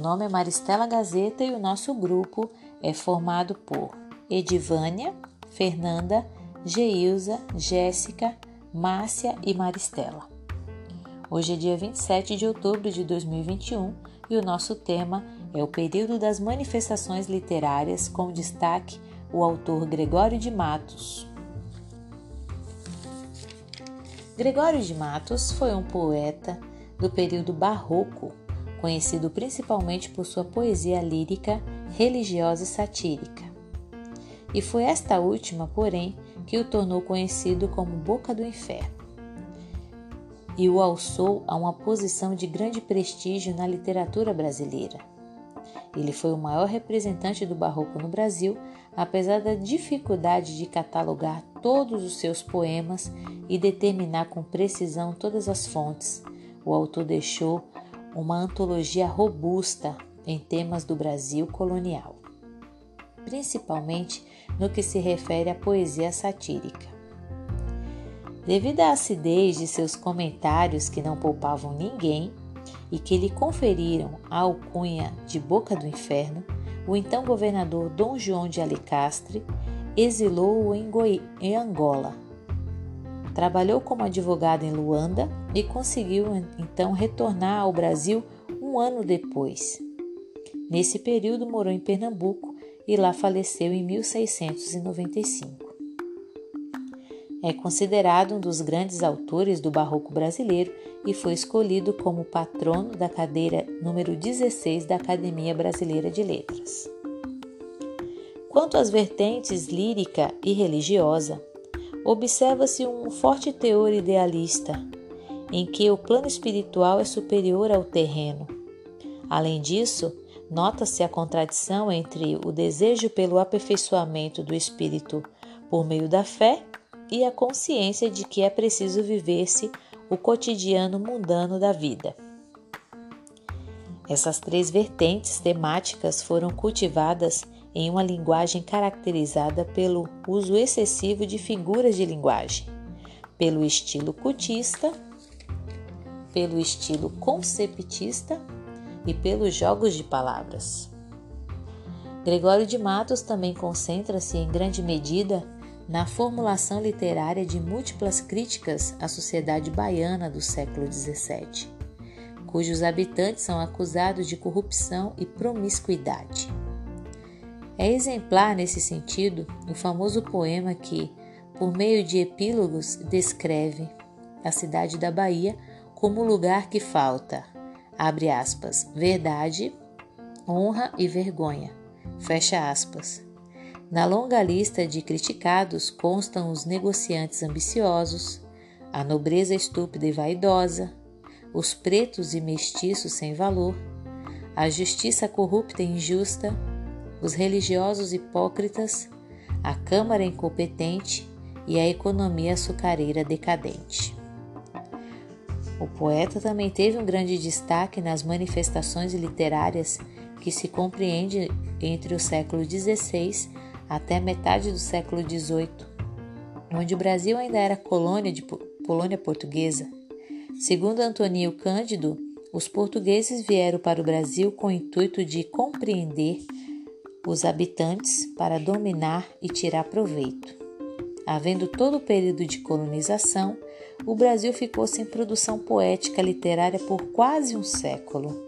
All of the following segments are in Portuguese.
nome é Maristela Gazeta e o nosso grupo é formado por Edivânia, Fernanda, Geilza, Jéssica, Márcia e Maristela. Hoje é dia 27 de outubro de 2021 e o nosso tema é o período das manifestações literárias, com destaque o autor Gregório de Matos. Gregório de Matos foi um poeta do período barroco, conhecido principalmente por sua poesia lírica, religiosa e satírica. E foi esta última, porém, que o tornou conhecido como Boca do Inferno e o alçou a uma posição de grande prestígio na literatura brasileira. Ele foi o maior representante do barroco no Brasil, apesar da dificuldade de catalogar todos os seus poemas e determinar com precisão todas as fontes. O autor deixou uma antologia robusta em temas do Brasil colonial, principalmente no que se refere à poesia satírica. Devido à acidez de seus comentários que não poupavam ninguém e que lhe conferiram a alcunha de Boca do Inferno, o então governador Dom João de Alicastre exilou-o em, em Angola. Trabalhou como advogado em Luanda e conseguiu então retornar ao Brasil um ano depois. Nesse período morou em Pernambuco e lá faleceu em 1695. É considerado um dos grandes autores do barroco brasileiro e foi escolhido como patrono da cadeira número 16 da Academia Brasileira de Letras. Quanto às vertentes lírica e religiosa, observa-se um forte teor idealista, em que o plano espiritual é superior ao terreno. Além disso, nota-se a contradição entre o desejo pelo aperfeiçoamento do espírito por meio da fé e a consciência de que é preciso viver-se o cotidiano mundano da vida. Essas três vertentes temáticas foram cultivadas em uma linguagem caracterizada pelo uso excessivo de figuras de linguagem, pelo estilo cutista, pelo estilo conceptista e pelos jogos de palavras. Gregório de Matos também concentra-se em grande medida na formulação literária de múltiplas críticas à sociedade baiana do século XVII, cujos habitantes são acusados de corrupção e promiscuidade. É exemplar nesse sentido o famoso poema que, por meio de epílogos, descreve a cidade da Bahia como lugar que falta, abre aspas, verdade, honra e vergonha, fecha aspas. Na longa lista de criticados constam os negociantes ambiciosos, a nobreza estúpida e vaidosa, os pretos e mestiços sem valor, a justiça corrupta e injusta, os religiosos hipócritas, a Câmara incompetente e a economia açucareira decadente. O poeta também teve um grande destaque nas manifestações literárias que se compreende entre o século XVI até metade do século XVIII, onde o Brasil ainda era colônia de colônia portuguesa. Segundo Antonio Cândido, os portugueses vieram para o Brasil com o intuito de compreender os habitantes para dominar e tirar proveito. Havendo todo o período de colonização, o Brasil ficou sem produção poética literária por quase um século,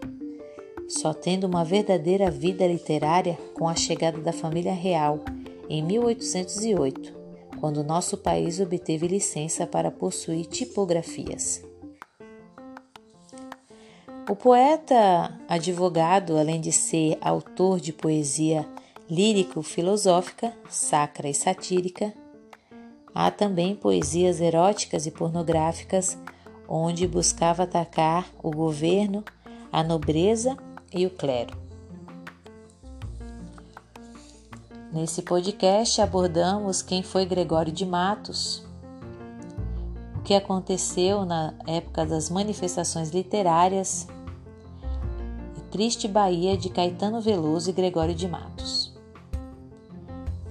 só tendo uma verdadeira vida literária com a chegada da família real em 1808, quando nosso país obteve licença para possuir tipografias. O poeta advogado, além de ser autor de poesia lírico-filosófica, sacra e satírica, há também poesias eróticas e pornográficas, onde buscava atacar o governo, a nobreza e o clero. Nesse podcast abordamos quem foi Gregório de Matos, o que aconteceu na época das manifestações literárias Triste Bahia de Caetano Veloso e Gregório de Matos.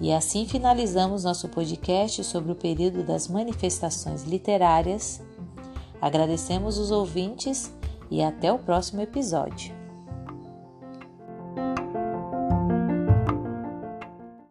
E assim finalizamos nosso podcast sobre o período das manifestações literárias. Agradecemos os ouvintes e até o próximo episódio.